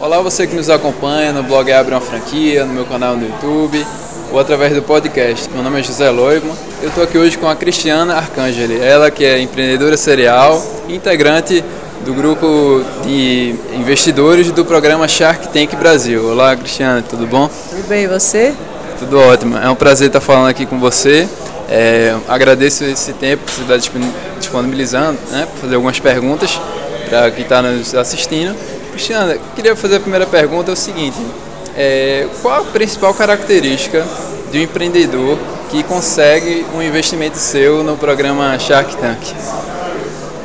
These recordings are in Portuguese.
Olá, você que nos acompanha no blog Abre uma Franquia, no meu canal no YouTube ou através do podcast. Meu nome é José Loigman. Eu estou aqui hoje com a Cristiana Arcangeli, ela que é empreendedora serial, integrante do grupo de investidores do programa Shark Tank Brasil. Olá, Cristiana, tudo bom? Tudo bem, e você? Tudo ótimo. É um prazer estar falando aqui com você. É, agradeço esse tempo que você está disponibilizando, né, para fazer algumas perguntas para quem está nos assistindo. Cristiana, queria fazer a primeira pergunta, é o seguinte, é, qual a principal característica de um empreendedor que consegue um investimento seu no programa Shark Tank?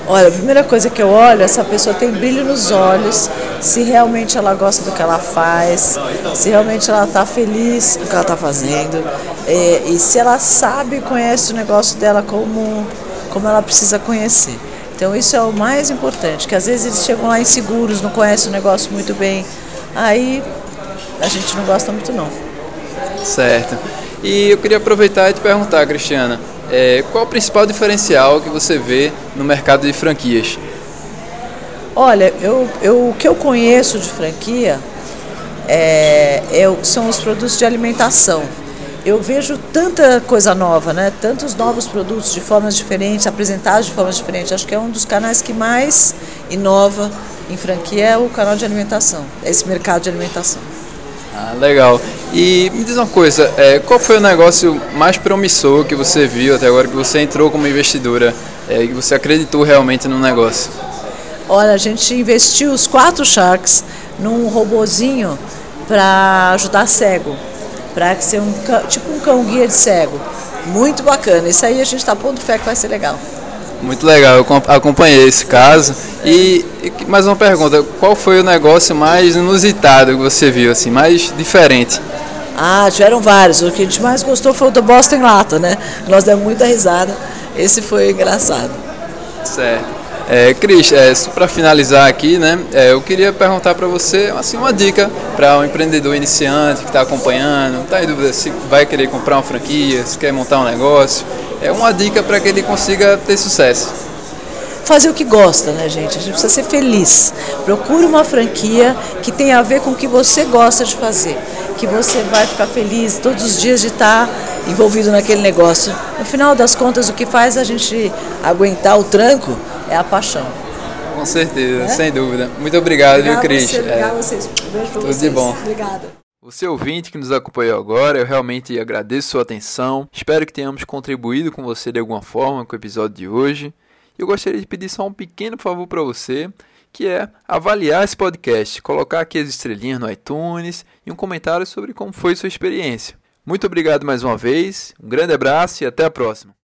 Olha, a primeira coisa que eu olho, essa pessoa tem brilho nos olhos, se realmente ela gosta do que ela faz, se realmente ela está feliz com o que ela está fazendo, é, e se ela sabe e conhece o negócio dela como, como ela precisa conhecer. Então isso é o mais importante, que às vezes eles chegam lá inseguros, não conhecem o negócio muito bem, aí a gente não gosta muito não. Certo. E eu queria aproveitar e te perguntar, Cristiana, é, qual o principal diferencial que você vê no mercado de franquias? Olha, eu, eu, o que eu conheço de franquia é, é, são os produtos de alimentação eu vejo tanta coisa nova, né? Tantos novos produtos de formas diferentes, apresentados de formas diferentes. Acho que é um dos canais que mais inova em franquia é o canal de alimentação, esse mercado de alimentação. Ah, legal. E me diz uma coisa, é, qual foi o negócio mais promissor que você viu até agora que você entrou como investidora é, e você acreditou realmente no negócio? Olha, a gente investiu os quatro Sharks num robozinho para ajudar cego para ser um tipo um cão guia de cego. Muito bacana. Isso aí a gente está pondo fé que vai ser legal. Muito legal, eu acompanhei esse caso. E, e, mais uma pergunta, qual foi o negócio mais inusitado que você viu, assim, mais diferente? Ah, tiveram vários. O que a gente mais gostou foi o do Boston Lata, né? Nós demos muita risada. Esse foi engraçado. Certo. É, Cris, é, para finalizar aqui, né, é, eu queria perguntar para você assim, uma dica para um empreendedor iniciante que está acompanhando, está em dúvida se vai querer comprar uma franquia, se quer montar um negócio. É uma dica para que ele consiga ter sucesso. Fazer o que gosta, né, gente? A gente precisa ser feliz. Procure uma franquia que tenha a ver com o que você gosta de fazer, que você vai ficar feliz todos os dias de estar envolvido naquele negócio. No final das contas, o que faz a gente aguentar o tranco é a paixão. Com certeza, é? sem dúvida. Muito obrigado, viu, Cris? Você, obrigado é. vocês. Beijo pra Tudo vocês. de bom. Obrigada. Você ouvinte que nos acompanhou agora, eu realmente agradeço sua atenção. Espero que tenhamos contribuído com você de alguma forma com o episódio de hoje. E eu gostaria de pedir só um pequeno favor para você, que é avaliar esse podcast, colocar aqui as estrelinhas no iTunes e um comentário sobre como foi sua experiência. Muito obrigado mais uma vez, um grande abraço e até a próxima.